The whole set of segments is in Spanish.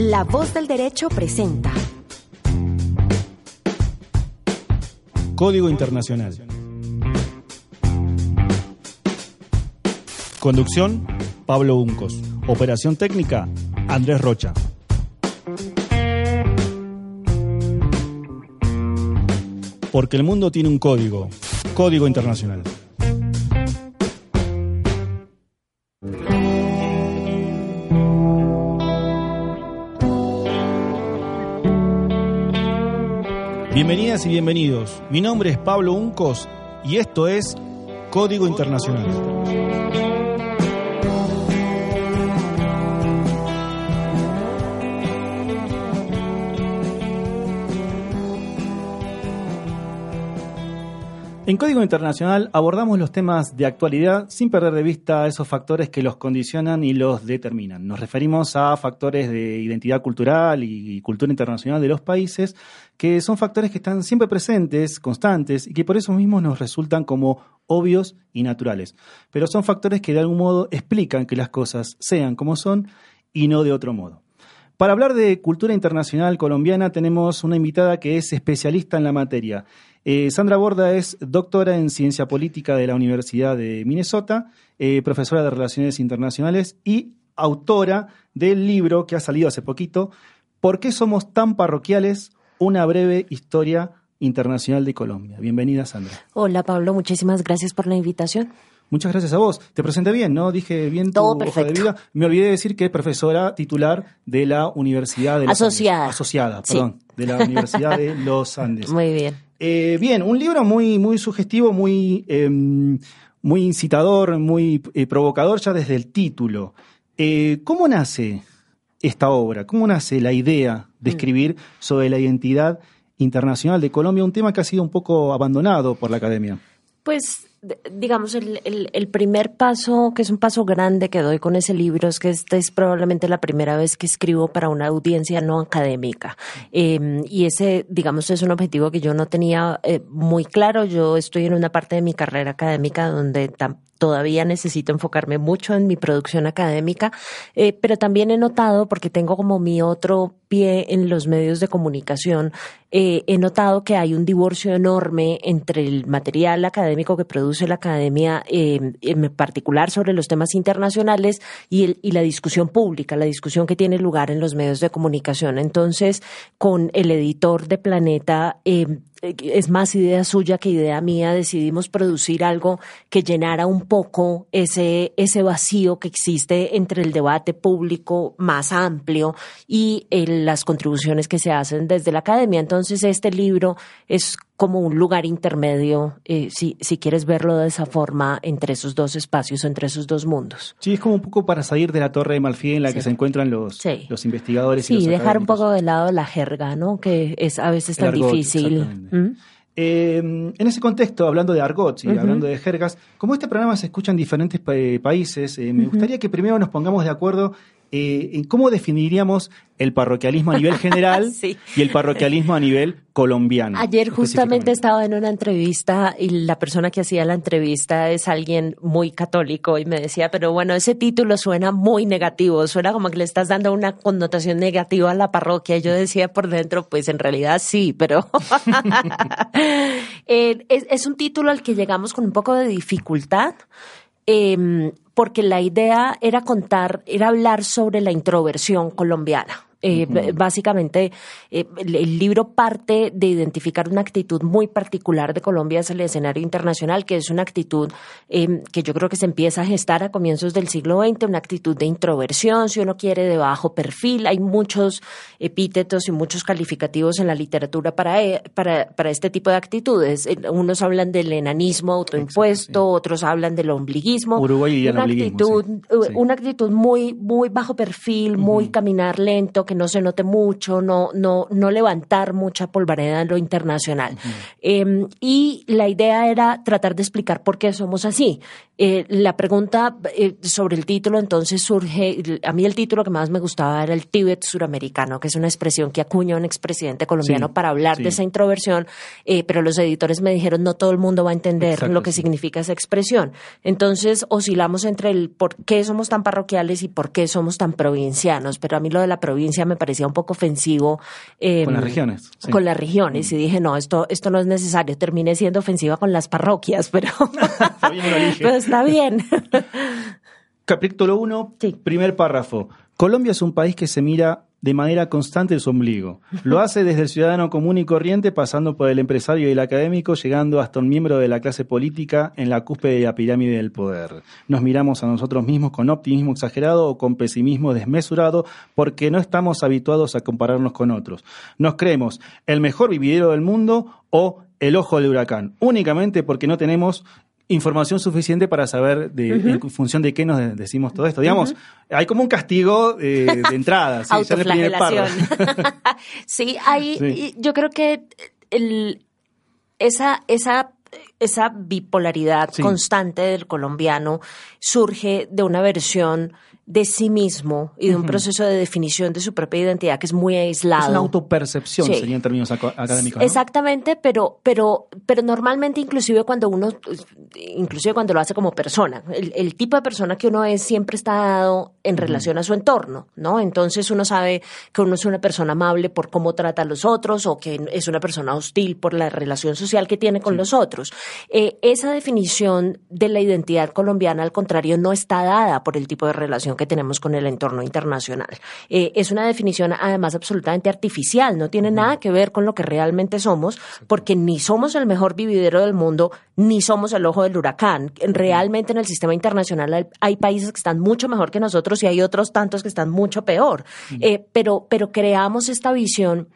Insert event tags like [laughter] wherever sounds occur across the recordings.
La voz del derecho presenta Código Internacional. Conducción, Pablo Uncos. Operación técnica, Andrés Rocha. Porque el mundo tiene un código, Código Internacional. Bienvenidas y bienvenidos. Mi nombre es Pablo Uncos y esto es Código Internacional. En Código Internacional abordamos los temas de actualidad sin perder de vista esos factores que los condicionan y los determinan. Nos referimos a factores de identidad cultural y cultura internacional de los países, que son factores que están siempre presentes, constantes, y que por eso mismos nos resultan como obvios y naturales. Pero son factores que de algún modo explican que las cosas sean como son y no de otro modo. Para hablar de cultura internacional colombiana tenemos una invitada que es especialista en la materia. Eh, Sandra Borda es doctora en ciencia política de la Universidad de Minnesota, eh, profesora de Relaciones Internacionales y autora del libro que ha salido hace poquito, ¿Por qué somos tan parroquiales? Una breve historia internacional de Colombia. Bienvenida, Sandra. Hola, Pablo. Muchísimas gracias por la invitación. Muchas gracias a vos. Te presenté bien, ¿no? Dije bien tu hoja de vida. Me olvidé de decir que es profesora titular de la Universidad de los Asociada. Andes. Asociada, perdón. De la Universidad de [laughs] los Andes. Muy bien. Eh, bien, un libro muy, muy sugestivo, muy, em, muy incitador, muy eh, provocador ya desde el título. Eh, ¿Cómo nace esta obra? ¿Cómo nace la idea de mm. escribir sobre la identidad internacional de Colombia, un tema que ha sido un poco abandonado por la academia? Pues digamos, el, el, primer paso, que es un paso grande que doy con ese libro, es que esta es probablemente la primera vez que escribo para una audiencia no académica. Em, y ese, digamos, es un objetivo que yo no tenía eh, muy claro. Yo estoy en una parte de mi carrera académica donde todavía necesito enfocarme mucho en mi producción académica, eh, pero también he notado, porque tengo como mi otro pie en los medios de comunicación, eh, he notado que hay un divorcio enorme entre el material académico que produce la academia, eh, en particular sobre los temas internacionales, y, y, la discusión pública, la discusión que tiene lugar en los medios de comunicación. Entonces, con el editor de Planeta, es más idea suya que idea mía, decidimos producir algo que llenara un poco ese, ese vacío que existe entre el debate público más amplio y las contribuciones que se hacen desde la academia. Entonces, este libro es como un lugar intermedio, eh, si, si quieres verlo de esa forma, entre esos dos espacios, entre esos dos mundos. Sí, es como un poco para salir de la torre de Malfi en la que se encuentran los, los investigadores sí, y los dejar un poco de lado la jerga, ¿no? Que es a veces tan difícil. ¿Mm? Eh, en ese contexto, hablando de argot y hablando de jergas, como este programa se escucha en diferentes países, eh, me gustaría que primero nos pongamos de acuerdo eh, ¿cómo definiríamos el parroquialismo a nivel [laughs] general y el parroquialismo a nivel colombiano? Ayer justamente estaba en una entrevista y la persona que hacía la entrevista es alguien muy católico y me decía, pero bueno, ese título suena muy negativo, suena como que le estás dando una connotación negativa a la parroquia. Y yo decía por dentro, pues en realidad sí, pero [laughs] eh, es, un título al que llegamos con un poco de dificultad. Em, porque la idea era contar, era hablar sobre la introversión colombiana. Eh, básicamente, eh, el, libro parte de identificar una actitud muy particular de Colombia hacia el escenario internacional, que es una actitud em, que yo creo que se empieza a gestar a comienzos del siglo XX, una actitud de introversión, si uno quiere, de bajo perfil. Hay muchos epítetos y muchos calificativos en la literatura para, e, para, para este tipo de actitudes. Unos hablan del enanismo autoimpuesto, otros hablan del ombliguismo. Uruguay y una actitud, una actitud muy, muy bajo perfil, muy caminar lento que no se note mucho, no, no, no levantar mucha polvareda en lo internacional. Em, y la idea era tratar de explicar por qué somos así. Eh, la pregunta eh, sobre el título entonces surge, a mí el título que más me gustaba era el Tíbet suramericano, que es una expresión que acuña un expresidente colombiano para hablar de esa introversión, eh, pero los editores me dijeron no todo el mundo va a entender lo que significa esa expresión. Entonces oscilamos entre el por qué somos tan parroquiales y por qué somos tan provincianos, pero a mí lo de la provincia me parecía un poco ofensivo. Eh, con las regiones. Con las regiones. Y dije, no, esto, esto no es necesario. Terminé siendo ofensiva con las parroquias, pero, [laughs] [laughs] pero está bien. [laughs] Capítulo 1, primer párrafo. Colombia es un país que se mira de manera constante en su ombligo. Lo [laughs] hace desde el ciudadano común y corriente, pasando por el empresario y el académico, llegando hasta un miembro de la clase política en la cúspide de la pirámide del poder. Nos miramos a nosotros mismos con optimismo exagerado o con pesimismo desmesurado porque no estamos habituados a compararnos con otros. Nos creemos el mejor vividero del mundo o el ojo del huracán, únicamente porque no tenemos información suficiente para saber de, en función de qué nos decimos todo esto. Digamos, hay como un castigo eh, de entrada. [laughs] ¿sí? [laughs] sí, hay, yo creo que el, esa, esa esa bipolaridad constante del colombiano surge de una versión de sí mismo y de un proceso de definición de su propia identidad que es muy aislado. Es una autopercepción, sería en términos académicos. Exactamente, pero, pero, pero normalmente inclusive cuando uno, inclusive cuando lo hace como persona, el, tipo de persona que uno es siempre está dado en relación a su entorno, ¿no? Entonces uno sabe que uno es una persona amable por cómo trata a los otros o que es una persona hostil por la relación social que tiene con los otros. Eh, esa definición de la identidad colombiana, al contrario, no está dada por el tipo de relación que tenemos con el entorno internacional. Eh, es una definición además absolutamente artificial, no tiene nada que ver con lo que realmente somos, porque ni somos el mejor vividero del mundo, ni somos el ojo del huracán. Realmente en el sistema internacional hay, países que están mucho mejor que nosotros y hay otros tantos que están mucho peor. Eh, pero, pero creamos esta visión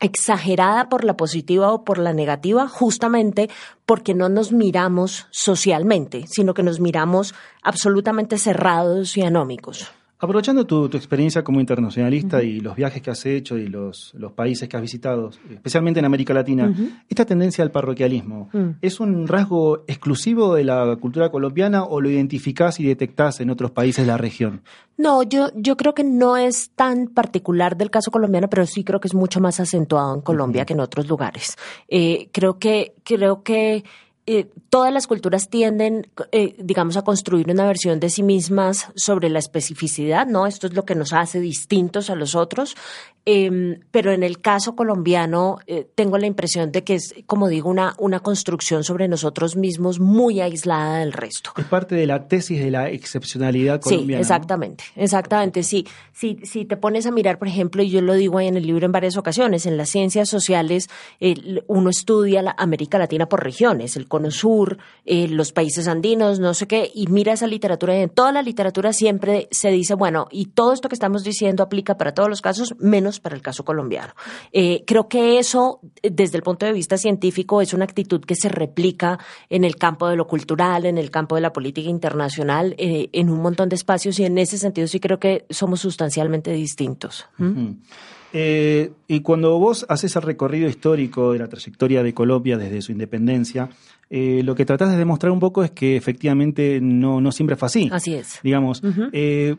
exagerada por la positiva o por la negativa, justamente porque no nos miramos socialmente, sino que nos miramos absolutamente cerrados y anómicos. Aprovechando tu, experiencia como internacionalista y los viajes que has hecho y los, países que has visitado, especialmente en América Latina, esta tendencia al parroquialismo, mm. ¿es un rasgo exclusivo de la cultura colombiana o lo identificás y detectás en otros países de la región? No, yo, yo creo que no es tan particular del caso colombiano, pero sí creo que es mucho más acentuado en Colombia que en otros lugares. Eh, creo que, creo que eh, todas las culturas tienden, eh, digamos, a construir una versión de sí mismas sobre la especificidad, ¿no? Esto es lo que nos hace distintos a los otros. Em, pero en el caso colombiano eh, tengo la impresión de que es, como digo, una, una construcción sobre nosotros mismos muy aislada del resto. Es parte de la tesis de la excepcionalidad colombiana. Sí, exactamente, exactamente. Sí, si, si te pones a mirar, por ejemplo, y yo lo digo ahí en el libro en varias ocasiones, en las ciencias sociales uno estudia la América Latina por regiones, el Cono Sur, eh, los países andinos, no sé qué, y mira esa literatura y en toda la literatura siempre se dice, bueno, y todo esto que estamos diciendo aplica para todos los casos, menos para el caso colombiano. Eh, creo que eso, desde el punto de vista científico, es una actitud que se replica en el campo de lo cultural, en el campo de la política internacional, eh, en un montón de espacios y en ese sentido sí creo que somos sustancialmente distintos. Eh, y cuando vos haces el recorrido histórico de la trayectoria de Colombia desde su independencia, eh, lo que tratás de demostrar un poco es que efectivamente no, no siempre fue así. Así es. Digamos, eh,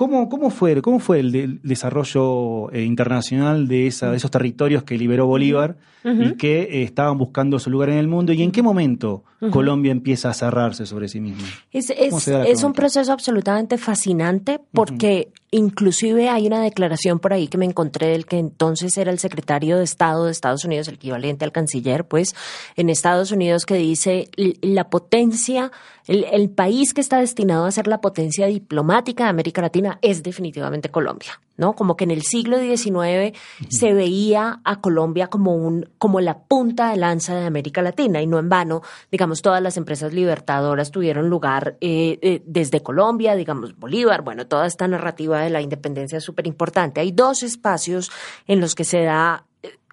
¿cómo, cómo, fue, ¿cómo fue el, desarrollo internacional de, esa, de esos territorios que liberó Bolívar y que estaban buscando su lugar en el mundo? ¿Y en qué momento Colombia empieza a cerrarse sobre sí misma? Es, es un proceso absolutamente fascinante porque Inclusive hay una declaración por ahí que me encontré del que entonces era el secretario de Estado de Estados Unidos, el equivalente al canciller, pues, en Estados Unidos que dice la potencia, el, país que está destinado a ser la potencia diplomática de América Latina es definitivamente Colombia, ¿no? Como que en el siglo XIX se veía a Colombia como un, como la punta de lanza de América Latina y no en vano, digamos, todas las empresas libertadoras tuvieron lugar eh, eh, desde Colombia, digamos, Bolívar, bueno, toda esta narrativa de la independencia es súper importante. Hay dos espacios en los que se da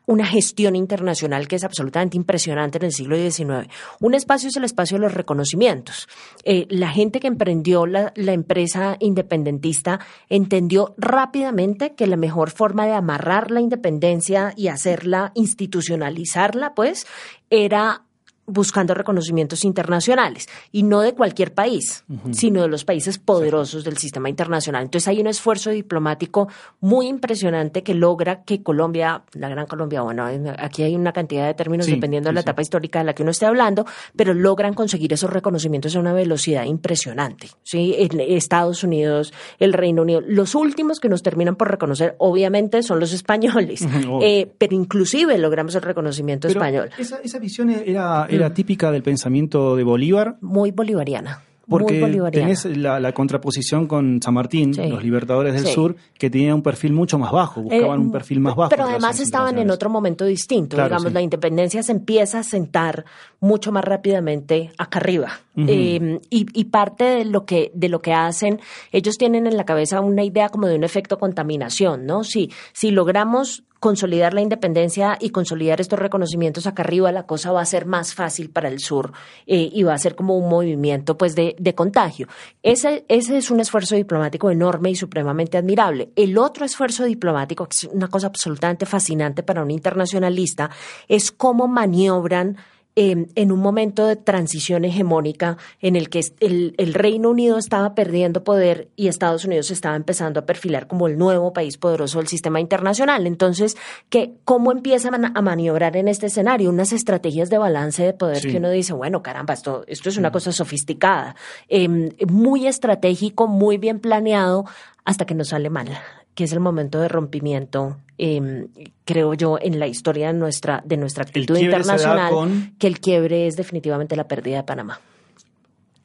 una gestión internacional que es absolutamente impresionante en el siglo XIX. Un espacio es el espacio de los reconocimientos. Eh, la gente que emprendió la, la, empresa independentista entendió rápidamente que la mejor forma de amarrar la independencia y hacerla, institucionalizarla, pues, era buscando reconocimientos internacionales y no de cualquier país, sino de los países poderosos del sistema internacional. Entonces hay un esfuerzo diplomático muy impresionante que logra que Colombia, la Gran Colombia, bueno, aquí hay una cantidad de términos dependiendo de la etapa histórica de la que uno esté hablando, pero logran conseguir esos reconocimientos a una velocidad impresionante. ¿sí? En Estados Unidos, el Reino Unido, los últimos que nos terminan por reconocer, obviamente, son los españoles, [laughs] eh, pero inclusive logramos el reconocimiento español. Esa, esa visión era era típica del pensamiento de Bolívar. Muy bolivariana. Porque tenés la, contraposición con San Martín, los libertadores del sur, que tenían un perfil mucho más bajo, buscaban un eh, perfil más bajo. Pero además estaban en otro momento distinto. Digamos, la independencia se empieza a sentar mucho más rápidamente acá arriba. Eh, y, parte de lo que de lo que hacen, ellos tienen en la cabeza una idea como de un efecto contaminación, ¿no? Si, si logramos consolidar la independencia y consolidar estos reconocimientos acá arriba, la cosa va a ser más fácil para el sur eh, y va a ser como un movimiento pues de, de contagio. Ese, ese es un esfuerzo diplomático enorme y supremamente admirable. El otro esfuerzo diplomático, que es una cosa absolutamente fascinante para un internacionalista, es cómo maniobran Em, en un momento de transición hegemónica en el que el, Reino Unido estaba perdiendo poder y Estados Unidos estaba empezando a perfilar como el nuevo país poderoso del sistema internacional. Entonces, que, ¿cómo empiezan a maniobrar en este escenario? Unas estrategias de balance de poder que uno dice, bueno, caramba, esto, esto es una cosa sofisticada, em, muy estratégico, muy bien planeado, hasta que nos sale mal que es el momento de rompimiento, em, creo yo, en la historia de nuestra, de nuestra actitud internacional, que el quiebre es definitivamente la pérdida de Panamá.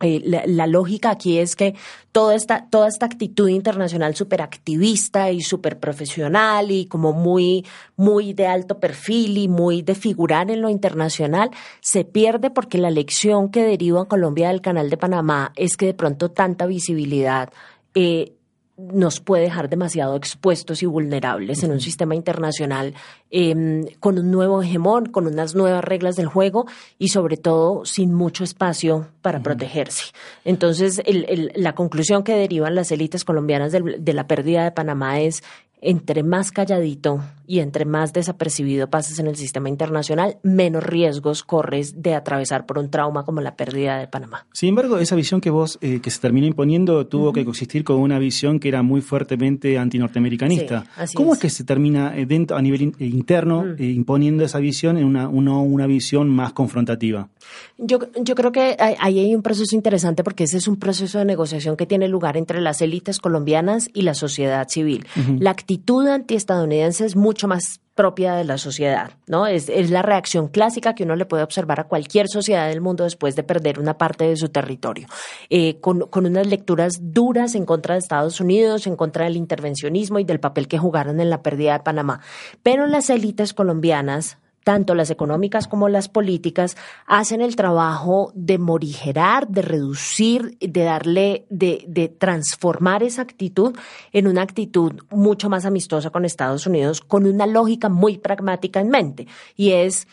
Eh, la, lógica aquí es que toda esta, toda esta actitud internacional súper activista y súper profesional y como muy, muy de alto perfil y muy de figurar en lo internacional se pierde porque la lección que deriva en Colombia del Canal de Panamá es que de pronto tanta visibilidad eh, nos puede dejar demasiado expuestos y vulnerables en un sistema internacional em, con un nuevo hegemón, con unas nuevas reglas del juego y sobre todo sin mucho espacio para protegerse. Entonces, la conclusión que derivan las élites colombianas de la pérdida de Panamá es entre más calladito y entre más desapercibido pases en el sistema internacional, menos riesgos corres de atravesar por un trauma como la pérdida de Panamá. Sin embargo, esa visión que vos, eh, que se terminó imponiendo, tuvo que coexistir con una visión que era muy fuertemente antinorteamericanista. ¿Cómo es. que se termina eh, dentro, a nivel eh, interno imponiendo esa visión en una, una visión más confrontativa? Yo, yo creo que ahí hay un proceso interesante porque ese es un proceso de negociación que tiene lugar entre las élites colombianas y la sociedad civil. La actitud antiestadounidense es mucho más propia de la sociedad, ¿no? Es, es, la reacción clásica que uno le puede observar a cualquier sociedad del mundo después de perder una parte de su territorio, eh, con, con, unas lecturas duras en contra de Estados Unidos, en contra del intervencionismo y del papel que jugaron en la pérdida de Panamá. Pero las élites colombianas tanto las económicas como las políticas, hacen el trabajo de morigerar, de reducir, de darle, de, de, transformar esa actitud en una actitud mucho más amistosa con Estados Unidos, con una lógica muy pragmática en mente. Y es,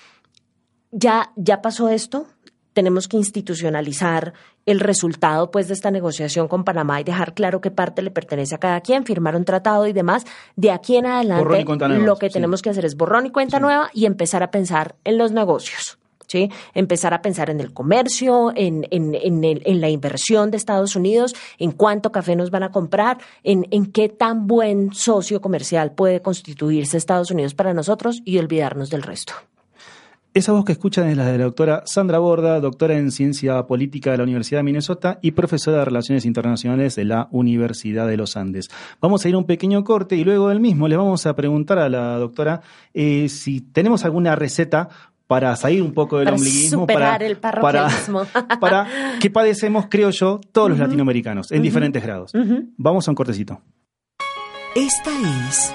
ya, ya pasó esto, tenemos que institucionalizar el resultado pues de esta negociación con Panamá y dejar claro qué parte le pertenece a cada quien, firmar un tratado y demás. De aquí en adelante lo que tenemos que hacer es borrón y cuenta nueva y empezar a pensar en los negocios. ¿Sí? Empezar a pensar en el comercio, en, en, en, en, la inversión de Estados Unidos, en cuánto café nos van a comprar, en, en qué tan buen socio comercial puede constituirse Estados Unidos para nosotros y olvidarnos del resto. Esa voz que escuchan es la de la doctora Sandra Borda, doctora en Ciencia Política de la Universidad de Minnesota y profesora de Relaciones Internacionales de la Universidad de los Andes. Vamos a ir a un pequeño corte y luego del mismo le vamos a preguntar a la doctora eh, si tenemos alguna receta para salir un poco del ombliguismo, para, el para, [laughs] para, que padecemos, creo yo, todos los latinoamericanos en diferentes grados. Vamos a un cortecito. Esta es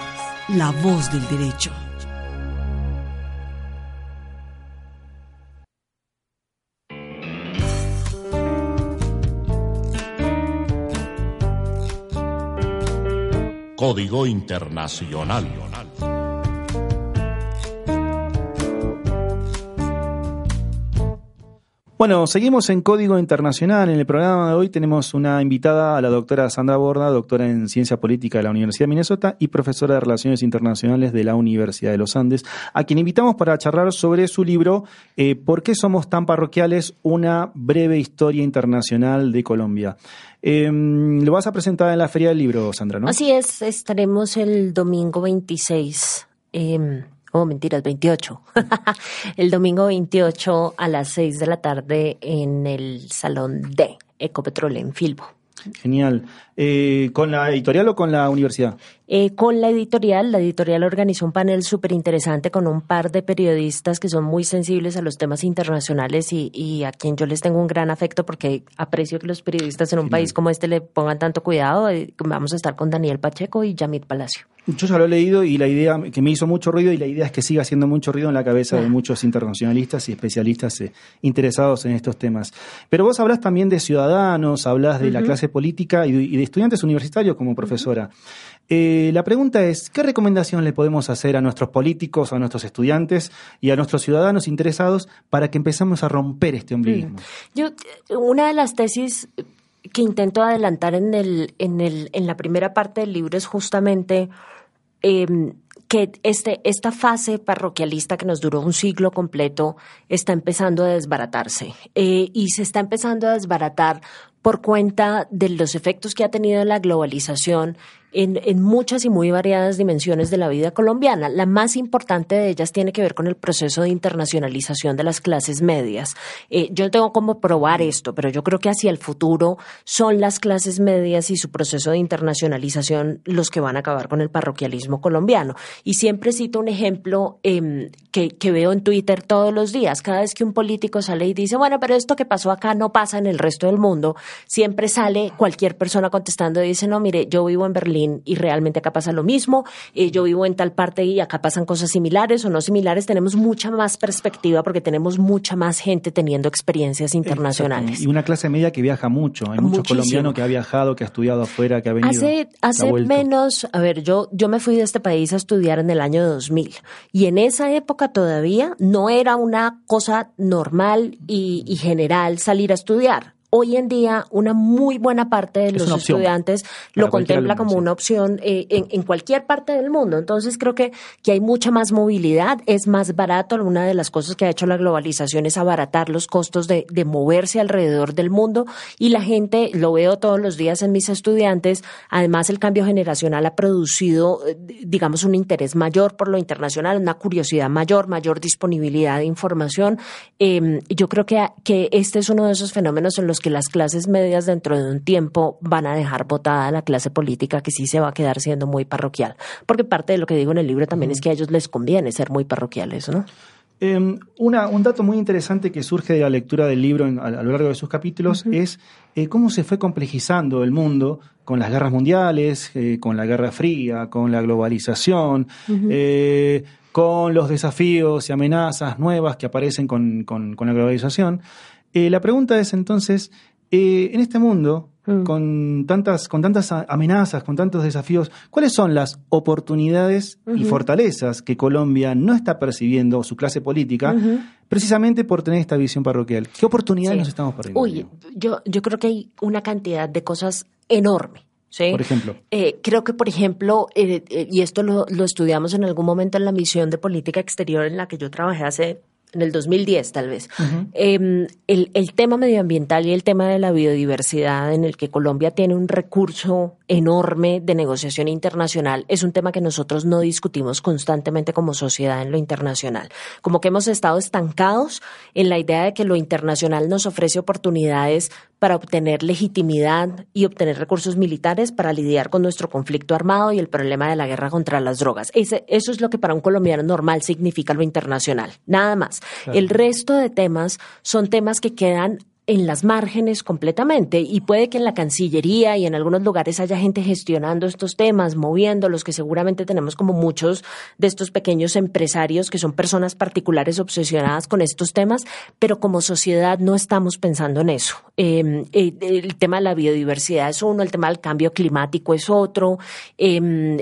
la voz del derecho. Código Internacional. Bueno, seguimos en Código Internacional. En el programa de hoy tenemos una invitada a la doctora Sandra Borda, doctora en Ciencia Política de la Universidad de Minnesota y profesora de Relaciones Internacionales de la Universidad de los Andes, a quien invitamos para charlar sobre su libro eh, ¿Por qué somos tan parroquiales? Una breve historia internacional de Colombia. Em, lo vas a presentar en la Feria del Libro, Sandra, ¿no? Así es, estaremos el domingo 26. Eh, oh, mentiras, 28. [laughs] el domingo 28 a las 6 de la tarde en el Salón D, Ecopetrol en Filbo. Genial. Eh, ¿Con la editorial o con la universidad? Eh, con la editorial, la editorial organizó un panel súper interesante con un par de periodistas que son muy sensibles a los temas internacionales y, a quien yo les tengo un gran afecto porque aprecio que los periodistas en un país como este le pongan tanto cuidado. Eh, vamos a estar con Daniel Pacheco y Yamit Palacio. Yo ya lo he leído y la idea que me hizo mucho ruido y la idea es que siga haciendo mucho ruido en la cabeza de ah. muchos internacionalistas y especialistas eh, interesados en estos temas. Pero vos hablas también de ciudadanos, hablas de la clase política y de, estudiantes universitarios como profesora. Eh, la pregunta es, ¿qué recomendación le podemos hacer a nuestros políticos, a nuestros estudiantes y a nuestros ciudadanos interesados para que empezamos a romper este ombliguismo? Yo, una de las tesis que intento adelantar en, el, en, el, en la primera parte del libro es justamente em, que este, esta fase parroquialista que nos duró un siglo completo está empezando a desbaratarse eh, y se está empezando a desbaratar por cuenta de los efectos que ha tenido la globalización en, muchas y muy variadas dimensiones de la vida colombiana. La más importante de ellas tiene que ver con el proceso de internacionalización de las clases medias. Eh, yo tengo cómo probar esto, pero yo creo que hacia el futuro son las clases medias y su proceso de internacionalización los que van a acabar con el parroquialismo colombiano. Y siempre cito un ejemplo em, que veo en Twitter todos los días. Cada vez que un político sale y dice, bueno, pero esto que pasó acá no pasa en el resto del mundo, siempre sale cualquier persona contestando y dice, no, mire, yo vivo en Berlín y realmente acá pasa lo mismo, eh, yo vivo en tal parte y acá pasan cosas similares o no similares, tenemos mucha más perspectiva porque tenemos mucha más gente teniendo experiencias internacionales. Y una clase media que viaja mucho, hay mucho colombiano que ha viajado, que ha estudiado afuera, que ha venido. Hace, hace menos, a ver, yo, yo me fui de este país a estudiar en el año 2000 y en esa época todavía no era una cosa normal y general salir a estudiar hoy en día una muy buena parte de los estudiantes lo contempla como una opción eh, en, cualquier parte del mundo. Entonces creo que, que hay mucha más movilidad, es más barato. Una de las cosas que ha hecho la globalización es abaratar los costos de, de moverse alrededor del mundo y la gente, lo veo todos los días en mis estudiantes, además el cambio generacional ha producido, eh, digamos, un interés mayor por lo internacional, una curiosidad mayor, mayor disponibilidad de información. Eh, yo creo que, que este es uno de esos fenómenos en los que las clases medias dentro de un tiempo van a dejar votada a la clase política que sí se va a quedar siendo muy parroquial. Porque parte de lo que digo en el libro también es que a ellos les conviene ser muy parroquiales, ¿no? Em, un dato muy interesante que surge de la lectura del libro a, lo largo de sus capítulos es eh, cómo se fue complejizando el mundo con las guerras mundiales, eh, con la Guerra Fría, con la globalización, eh, con los desafíos y amenazas nuevas que aparecen con la globalización. Eh, la pregunta es entonces, eh, en este mundo, mm. con, tantas, con tantas amenazas, con tantos desafíos, ¿cuáles son las oportunidades y fortalezas que Colombia no está percibiendo, su clase política, precisamente por tener esta visión parroquial? ¿Qué oportunidades nos estamos perdiendo? Uy, yo, yo creo que hay una cantidad de cosas enorme. ¿Sí? Por ejemplo. Eh, creo que, por ejemplo, y esto lo, lo, estudiamos en algún momento en la misión de política exterior en la que yo trabajé hace en el 2010 tal vez, em, el, el, tema medioambiental y el tema de la biodiversidad en el que Colombia tiene un recurso enorme de negociación internacional es un tema que nosotros no discutimos constantemente como sociedad en lo internacional. Como que hemos estado estancados en la idea de que lo internacional nos ofrece oportunidades para obtener legitimidad y obtener recursos militares para lidiar con nuestro conflicto armado y el problema de la guerra contra las drogas. Ese, eso es lo que para un colombiano normal significa lo internacional, nada más. El resto de temas son temas que quedan en las márgenes completamente y puede que en la Cancillería y en algunos lugares haya gente gestionando estos temas, moviéndolos, que seguramente tenemos como muchos de estos pequeños empresarios que son personas particulares obsesionadas con estos temas, pero como sociedad no estamos pensando en eso. Em, eh, el tema de la biodiversidad es uno, el tema del cambio climático es otro, em,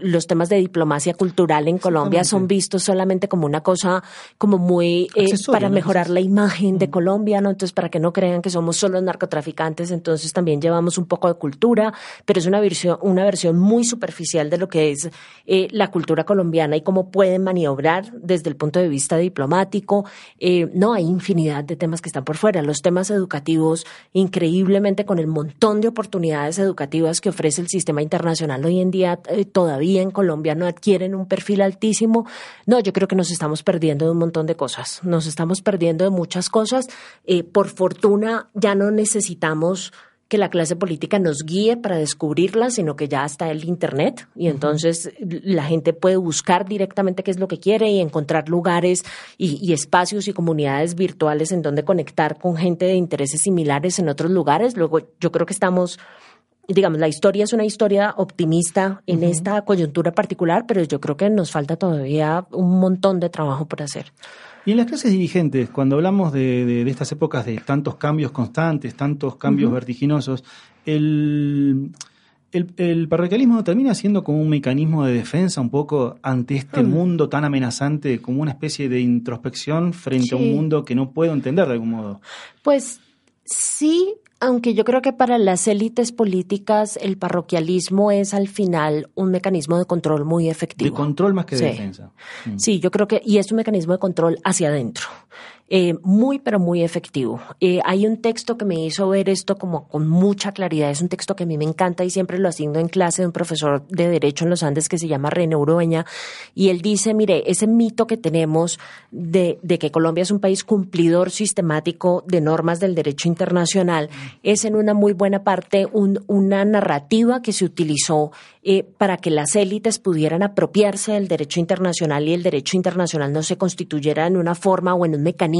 los temas de diplomacia cultural en Colombia son vistos solamente como una cosa como muy eh, para mejorar la imagen de mm. Colombia, ¿no? Para que no crean que somos solo narcotraficantes, entonces también llevamos un poco de cultura, pero es una versión, una versión muy superficial de lo que es eh, la cultura colombiana y cómo pueden maniobrar desde el punto de vista diplomático. Eh, no, hay infinidad de temas que están por fuera. Los temas educativos, increíblemente con el montón de oportunidades educativas que ofrece el sistema internacional hoy en día, eh, todavía en Colombia no adquieren un perfil altísimo. No, yo creo que nos estamos perdiendo de un montón de cosas. Nos estamos perdiendo de muchas cosas por fortuna ya no necesitamos que la clase política nos guíe para descubrirlas, sino que ya está el Internet y entonces la gente puede buscar directamente qué es lo que quiere y encontrar lugares y, espacios y comunidades virtuales en donde conectar con gente de intereses similares en otros lugares. Luego yo creo que estamos digamos, la historia es una historia optimista en esta coyuntura particular, pero yo creo que nos falta todavía un montón de trabajo por hacer. Y en las clases dirigentes, cuando hablamos de, estas épocas de tantos cambios constantes, tantos cambios vertiginosos, el, el, parroquialismo termina siendo como un mecanismo de defensa un poco ante este mm. mundo tan amenazante, como una especie de introspección frente a un mundo que no puedo entender de algún modo. Pues sí, aunque yo creo que para las élites políticas el parroquialismo es al final un mecanismo de control muy efectivo. De control más que de defensa. Mm. Sí, yo creo que, y es un mecanismo de control hacia adentro. Eh, muy, pero muy efectivo. Eh, hay un texto que me hizo ver esto como con mucha claridad. Es un texto que a mí me encanta y siempre lo asigno en clase de un profesor de Derecho en los Andes que se llama René Urueña. Y él dice, mire, ese mito que tenemos de, de que Colombia es un país cumplidor sistemático de normas del derecho internacional es en una muy buena parte un, una narrativa que se utilizó eh, para que las élites pudieran apropiarse del derecho internacional y el derecho internacional no se constituyera en una forma o en un mecanismo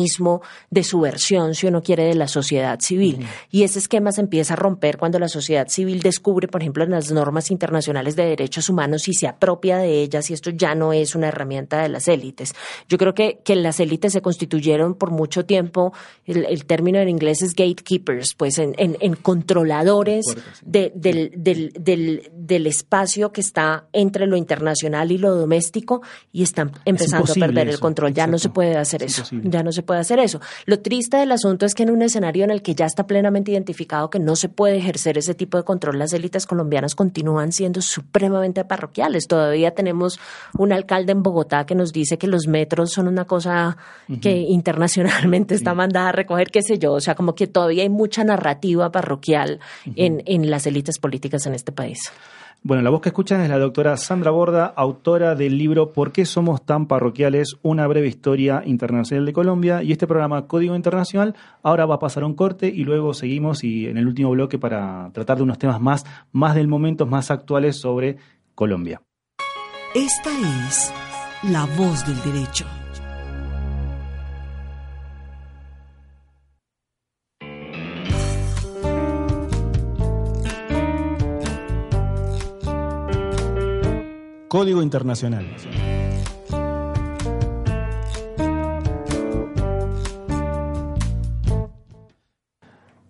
de subversión, si uno quiere, de la sociedad civil. Y ese esquema se empieza a romper cuando la sociedad civil descubre, por ejemplo, las normas internacionales de derechos humanos y se apropia de ellas y esto ya no es una herramienta de las élites. Yo creo que, que las élites se constituyeron por mucho tiempo, el, término en inglés es gatekeepers, pues en, en, controladores del, del, del, del espacio que está entre lo internacional y lo doméstico y están empezando a perder el control. Ya no se puede hacer eso. Ya no se puede hacer eso. Lo triste del asunto es que en un escenario en el que ya está plenamente identificado que no se puede ejercer ese tipo de control, las élites colombianas continúan siendo supremamente parroquiales. Todavía tenemos un alcalde en Bogotá que nos dice que los metros son una cosa que internacionalmente está mandada a recoger, qué sé yo. O sea, como que todavía hay mucha narrativa parroquial en, en las élites políticas en este país. Bueno, la voz que escuchan es la doctora Sandra Borda, autora del libro ¿Por qué somos tan parroquiales? Una breve historia internacional de Colombia. Y este programa Código Internacional ahora va a pasar un corte y luego seguimos y en el último bloque para tratar de unos temas más, más del momento, más actuales sobre Colombia. Esta es la voz del derecho. Código Internacional.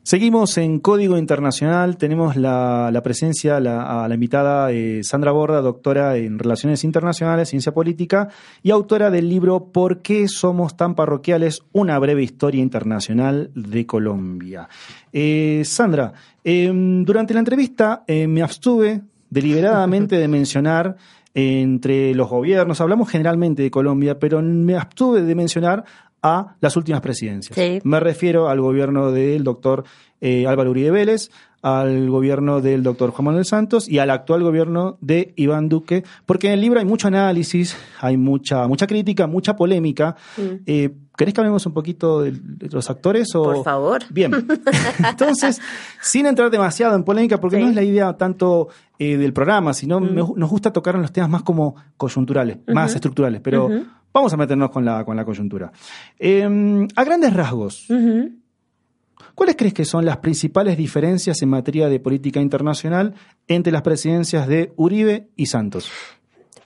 Seguimos en Código Internacional, tenemos la, presencia a la invitada eh, Sandra Borda, doctora en Relaciones Internacionales, Ciencia Política y autora del libro ¿Por qué somos tan parroquiales? Una breve historia internacional de Colombia. Eh, Sandra, em, durante la entrevista eh, me abstuve deliberadamente de [laughs] mencionar entre los gobiernos. Hablamos generalmente de Colombia, pero me abstuve de mencionar a las últimas presidencias. Me refiero al gobierno del doctor eh, Álvaro Uribe Vélez, al gobierno del doctor Juan Manuel Santos y al actual gobierno de Iván Duque, porque en el libro hay mucho análisis, hay mucha, mucha crítica, mucha polémica. Mm. Eh, ¿Querés que hablemos un poquito de, los actores? O... Por favor. Bien. [laughs] Entonces, sin entrar demasiado en polémica, porque no es la idea tanto eh, del programa, sino mm. nos gusta tocar en los temas más como coyunturales, más estructurales, pero vamos a meternos con la, con la coyuntura. Em, a grandes rasgos, ¿Cuáles crees que son las principales diferencias en materia de política internacional entre las presidencias de Uribe y Santos?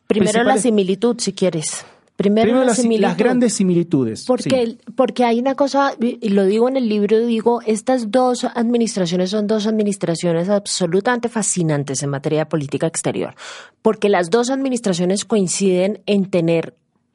Primero la similitud, si quieres. Primero, las, grandes similitudes. Porque, porque hay una cosa, y lo digo en el libro, digo, estas dos administraciones son dos administraciones absolutamente fascinantes en materia de política exterior, porque las dos administraciones coinciden en tener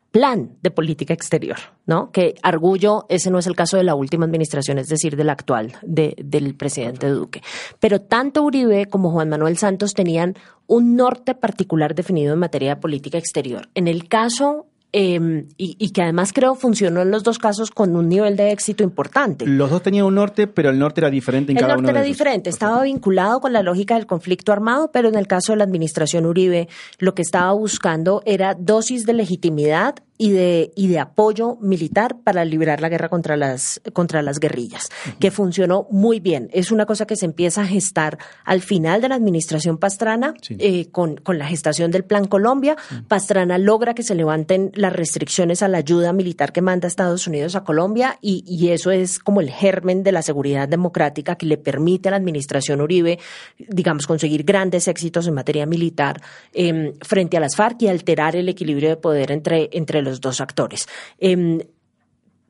plan de política exterior, ¿no? Que Argullo, ese no es el caso de la última administración, es decir, de la actual, de, del presidente Duque. Pero tanto Uribe como Juan Manuel Santos tenían un norte particular definido en materia de política exterior. En el caso Em, y, que además creo funcionó en los dos casos con un nivel de éxito importante. Los dos tenían un norte, pero el norte era diferente en cada uno El norte era diferente, estaba vinculado con la lógica del conflicto armado, pero en el caso de la administración Uribe lo que estaba buscando era dosis de legitimidad y de, y de apoyo militar para librar la guerra contra las, contra las guerrillas, que funcionó muy bien. Es una cosa que se empieza a gestar al final de la administración Pastrana eh, con, con, la gestación del Plan Colombia. Pastrana logra que se levanten las restricciones a la ayuda militar que manda Estados Unidos a Colombia y, y eso es como el germen de la seguridad democrática que le permite a la administración Uribe, digamos, conseguir grandes éxitos en materia militar eh, frente a las FARC y alterar el equilibrio de poder entre, entre los dos actores. Em,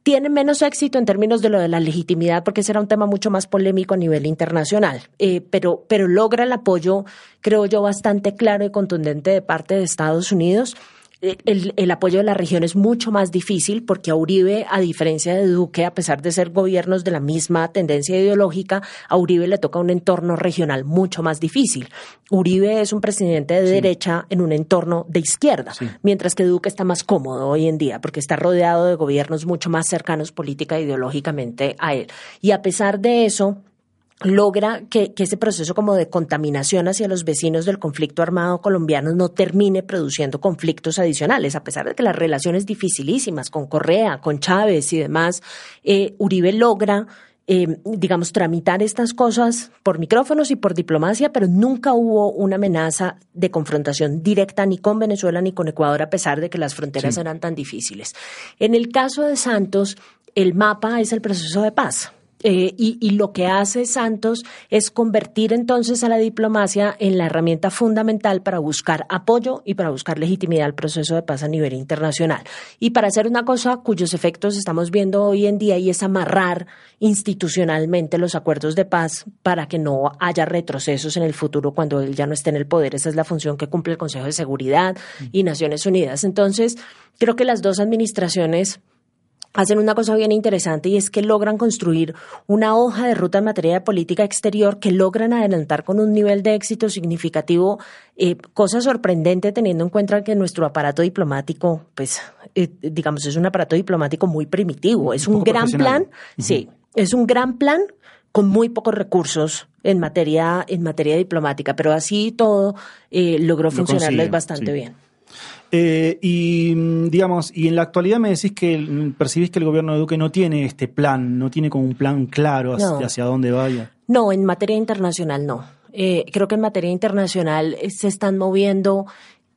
tiene menos éxito en términos de lo de la legitimidad, porque será un tema mucho más polémico a nivel internacional, eh, pero, pero logra el apoyo, creo yo, bastante claro y contundente de parte de Estados Unidos el, apoyo de la región es mucho más difícil porque a Uribe, a diferencia de Duque, a pesar de ser gobiernos de la misma tendencia ideológica, a Uribe le toca un entorno regional mucho más difícil. Uribe es un presidente de derecha en un entorno de izquierda, mientras que Duque está más cómodo hoy en día porque está rodeado de gobiernos mucho más cercanos política e ideológicamente a él. Y a pesar de eso, logra que, ese proceso como de contaminación hacia los vecinos del conflicto armado colombiano no termine produciendo conflictos adicionales, a pesar de que las relaciones dificilísimas con Correa, con Chávez y demás, eh, Uribe logra eh, digamos, tramitar estas cosas por micrófonos y por diplomacia, pero nunca hubo una amenaza de confrontación directa ni con Venezuela ni con Ecuador, a pesar de que las fronteras eran tan difíciles. En el caso de Santos, el mapa es el proceso de paz. Eh, y, lo que hace Santos es convertir entonces a la diplomacia en la herramienta fundamental para buscar apoyo y para buscar legitimidad al proceso de paz a nivel internacional. Y para hacer una cosa cuyos efectos estamos viendo hoy en día y es amarrar institucionalmente los acuerdos de paz para que no haya retrocesos en el futuro cuando él ya no esté en el poder. Esa es la función que cumple el Consejo de Seguridad y Naciones Unidas. Entonces, creo que las dos administraciones hacen una cosa bien interesante y es que logran construir una hoja de ruta en materia de política exterior que logran adelantar con un nivel de éxito significativo, eh, cosa sorprendente teniendo en cuenta que nuestro aparato diplomático, pues, eh, digamos, es un aparato diplomático muy primitivo, es un, gran plan, sí, es un gran plan con muy pocos recursos en materia, en materia diplomática, pero así todo eh, logró funcionarles bastante bien. Eh, y mm, digamos, y en la actualidad me decís que percibís que el gobierno de Duque no tiene este plan, no tiene como un plan claro hacia, dónde vaya. No, en materia internacional no. Eh, creo que en materia internacional eh, se están moviendo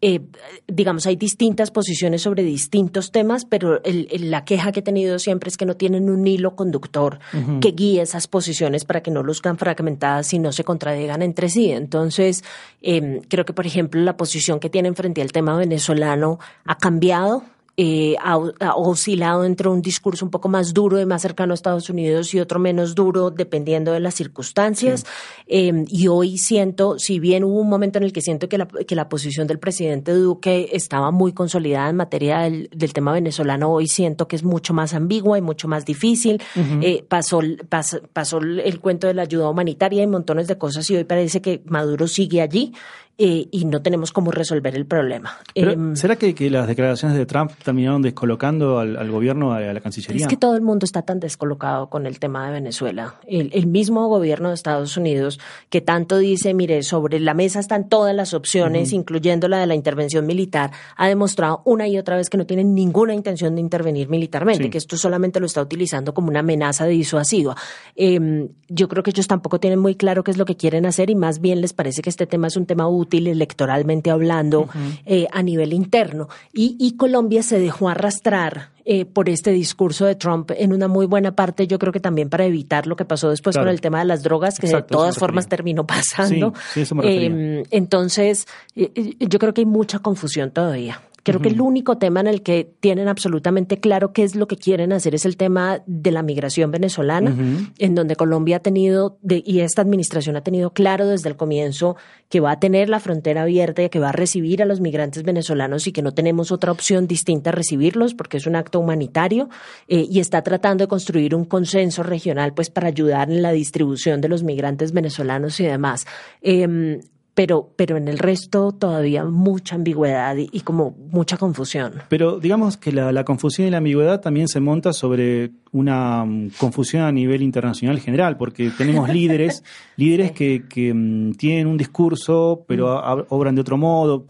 eh, digamos, hay distintas posiciones sobre distintos temas, pero la queja que he tenido siempre es que no tienen un hilo conductor que guíe esas posiciones para que no luzcan fragmentadas y no se contradigan entre sí. Entonces, em, creo que, por ejemplo, la posición que tienen frente al tema venezolano ha cambiado eh, ha, oscilado entre un discurso un poco más duro y más cercano a Estados Unidos y otro menos duro, dependiendo de las circunstancias. Em, y hoy siento, si bien hubo un momento en el que siento que la, que la posición del presidente Duque estaba muy consolidada en materia del, tema venezolano, hoy siento que es mucho más ambigua y mucho más difícil. Eh, pasó, pasó el cuento de la ayuda humanitaria y montones de cosas y hoy parece que Maduro sigue allí eh, y no tenemos cómo resolver el problema. Em, ¿Será que, las declaraciones de Trump terminaron descolocando al, gobierno, a, la Cancillería? Es que todo el mundo está tan descolocado con el tema de Venezuela. El, mismo gobierno de Estados Unidos que tanto dice, mire, sobre la mesa están todas las opciones, incluyendo la de la intervención militar, ha demostrado una y otra vez que no tiene ninguna intención de intervenir militarmente, que esto solamente lo está utilizando como una amenaza disuasiva. Em, yo creo que ellos tampoco tienen muy claro qué es lo que quieren hacer y más bien les parece que este tema es un tema útil electoralmente hablando eh, a nivel interno. Y, Colombia se dejó arrastrar eh, por este discurso de Trump en una muy buena parte, yo creo que también para evitar lo que pasó después con el tema de las drogas, que de todas formas terminó pasando. Em, entonces, eh, eh, yo creo que hay mucha confusión todavía. Creo que el único tema en el que tienen absolutamente claro qué es lo que quieren hacer es el tema de la migración venezolana, en donde Colombia ha tenido, y esta administración ha tenido claro desde el comienzo que va a tener la frontera abierta y que va a recibir a los migrantes venezolanos y que no tenemos otra opción distinta a recibirlos porque es un acto humanitario eh, y está tratando de construir un consenso regional pues para ayudar en la distribución de los migrantes venezolanos y demás. Em, pero, pero en el resto todavía mucha ambigüedad y, como mucha confusión. Pero digamos que la, la, confusión y la ambigüedad también se monta sobre una um, confusión a nivel internacional general, porque tenemos [laughs] líderes, líderes que, que um, tienen un discurso, pero mm. obran de otro modo.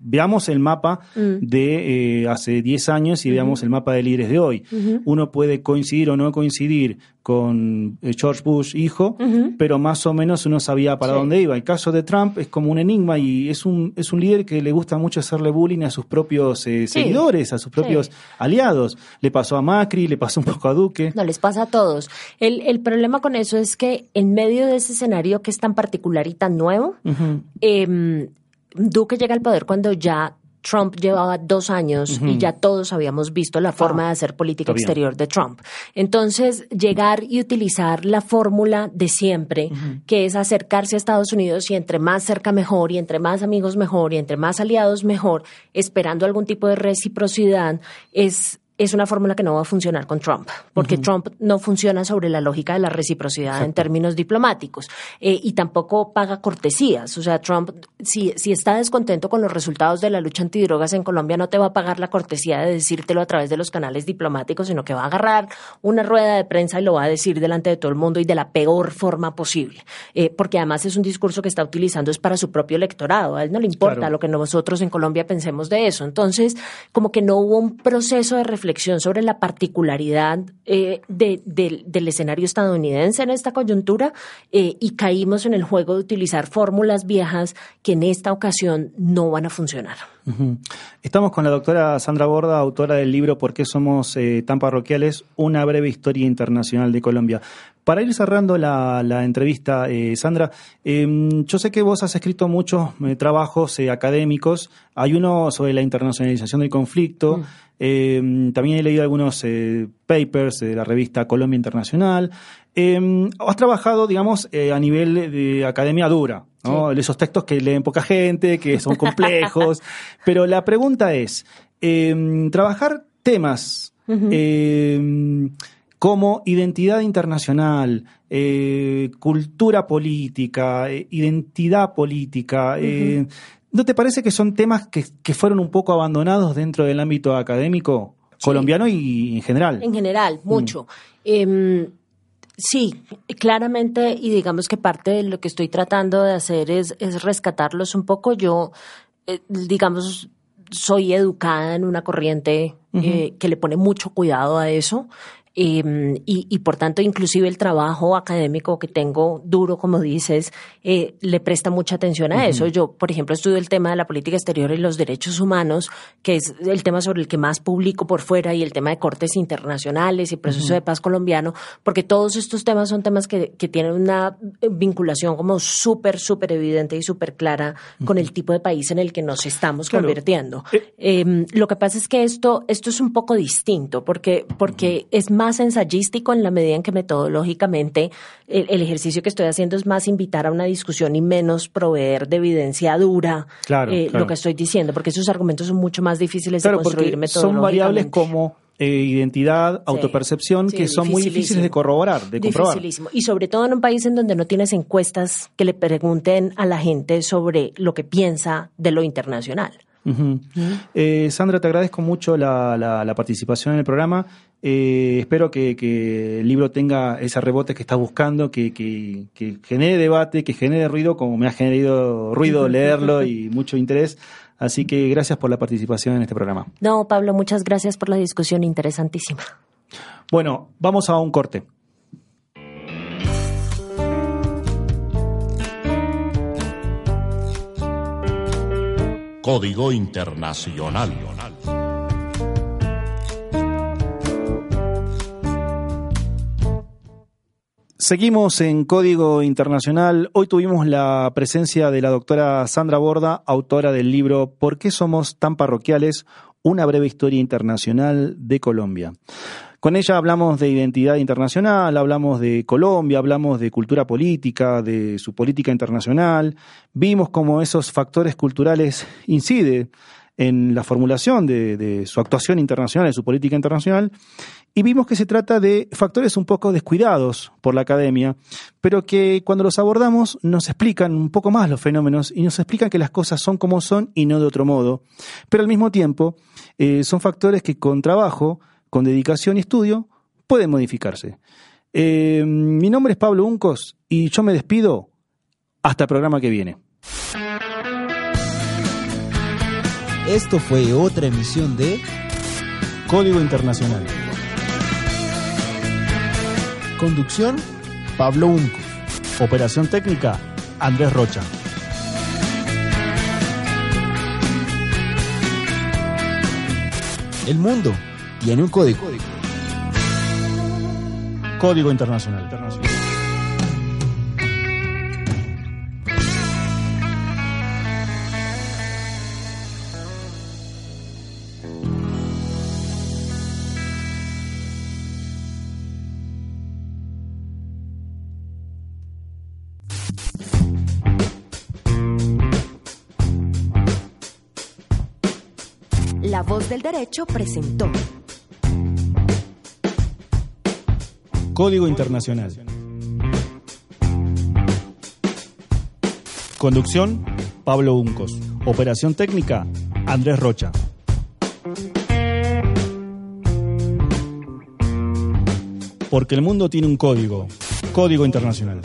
Veamos el mapa mm. de eh, hace 10 años y veamos el mapa de líderes de hoy. Uno puede coincidir o no coincidir con eh, George Bush hijo, pero más o menos uno sabía para dónde iba. El caso de Trump es como un enigma y es un, es un líder que le gusta mucho hacerle bullying a sus propios eh, seguidores, a sus propios aliados. Le pasó a Macri, le pasó un poco a Duque. No, les pasa a todos. El, el problema con eso es que en medio de ese escenario que es tan particular y tan nuevo, em, Duque llega al poder cuando ya Trump llevaba dos años y ya todos habíamos visto la forma de hacer política exterior de Trump. Entonces, llegar y utilizar la fórmula de siempre, que es acercarse a Estados Unidos y entre más cerca mejor, y entre más amigos mejor, y entre más aliados mejor, esperando algún tipo de reciprocidad, es es una fórmula que no va a funcionar con Trump, porque Trump no funciona sobre la lógica de la reciprocidad en términos diplomáticos eh, y tampoco paga cortesías. O sea, Trump, si, si está descontento con los resultados de la lucha antidrogas en Colombia, no te va a pagar la cortesía de decírtelo a través de los canales diplomáticos, sino que va a agarrar una rueda de prensa y lo va a decir delante de todo el mundo y de la peor forma posible. Eh, porque además es un discurso que está utilizando es para su propio electorado. A él no le importa lo que nosotros en Colombia pensemos de eso. Entonces, como que no hubo un proceso de reflexión sobre la particularidad eh, del escenario estadounidense en esta coyuntura eh, y caímos en el juego de utilizar fórmulas viejas que en esta ocasión no van a funcionar. Estamos con la doctora Sandra Borda, autora del libro ¿Por qué somos eh, tan parroquiales? Una breve historia internacional de Colombia. Para ir cerrando la, entrevista, eh, Sandra, em, yo sé que vos has escrito muchos eh, trabajos académicos. Hay uno sobre la internacionalización del conflicto. Mm. Em, también he leído algunos papers de la revista Colombia Internacional. Em, has trabajado, digamos, a nivel de academia dura, ¿no? Esos textos que leen poca gente, que son complejos. [laughs] pero la pregunta es, trabajar temas como identidad internacional, eh, cultura política, eh, identidad política. Eh, ¿No te parece que son temas que, fueron un poco abandonados dentro del ámbito académico colombiano y en general? En general, mm. mucho. Sí, claramente, y digamos que parte de lo que estoy tratando de hacer es, es rescatarlos un poco. Yo, digamos, soy educada en una corriente que le pone mucho cuidado a eso. Em, y, y, por tanto, inclusive el trabajo académico que tengo duro, como dices, eh, le presta mucha atención a eso. Yo, por ejemplo, estudio el tema de la política exterior y los derechos humanos, que es el tema sobre el que más publico por fuera, y el tema de cortes internacionales y proceso de paz colombiano, porque todos estos temas son temas que, que tienen una vinculación como súper, súper evidente y súper clara con el tipo de país en el que nos estamos convirtiendo. Eh. Em, lo que pasa es que esto, esto es un poco distinto, porque, porque es más más ensayístico en la medida en que metodológicamente el, ejercicio que estoy haciendo es más invitar a una discusión y menos proveer de evidencia dura eh, lo que estoy diciendo, porque esos argumentos son mucho más difíciles de construir metodológicamente. Son variables como eh, identidad, autopercepción, que son muy difíciles de corroborar, de comprobar. Y sobre todo en un país en donde no tienes encuestas que le pregunten a la gente sobre lo que piensa de lo internacional. Eh, Sandra, te agradezco mucho la, participación en el programa. Eh, espero que, el libro tenga ese rebote que estás buscando, que, genere debate, que genere ruido, como me ha generado ruido leerlo [laughs] y mucho interés. Así que gracias por la participación en este programa. No, Pablo, muchas gracias por la discusión interesantísima. Bueno, vamos a un corte. Código Internacional. Seguimos en Código Internacional. Hoy tuvimos la presencia de la doctora Sandra Borda, autora del libro ¿Por qué somos tan parroquiales? Una breve historia internacional de Colombia. Con ella hablamos de identidad internacional, hablamos de Colombia, hablamos de cultura política, de su política internacional. Vimos cómo esos factores culturales inciden en la formulación de, su actuación internacional, de su política internacional, y vimos que se trata de factores un poco descuidados por la academia, pero que cuando los abordamos nos explican un poco más los fenómenos y nos explican que las cosas son como son y no de otro modo. Pero al mismo tiempo eh, son factores que con trabajo, con dedicación y estudio, pueden modificarse. Eh, mi nombre es Pablo Uncos y yo me despido hasta el programa que viene. Esto fue otra emisión de Código Internacional. Conducción, Pablo Unco. Operación técnica, Andrés Rocha. El mundo tiene un código. Código Internacional. La voz del derecho presentó Código Internacional. Conducción, Pablo Uncos. Operación técnica, Andrés Rocha. Porque el mundo tiene un código. Código Internacional.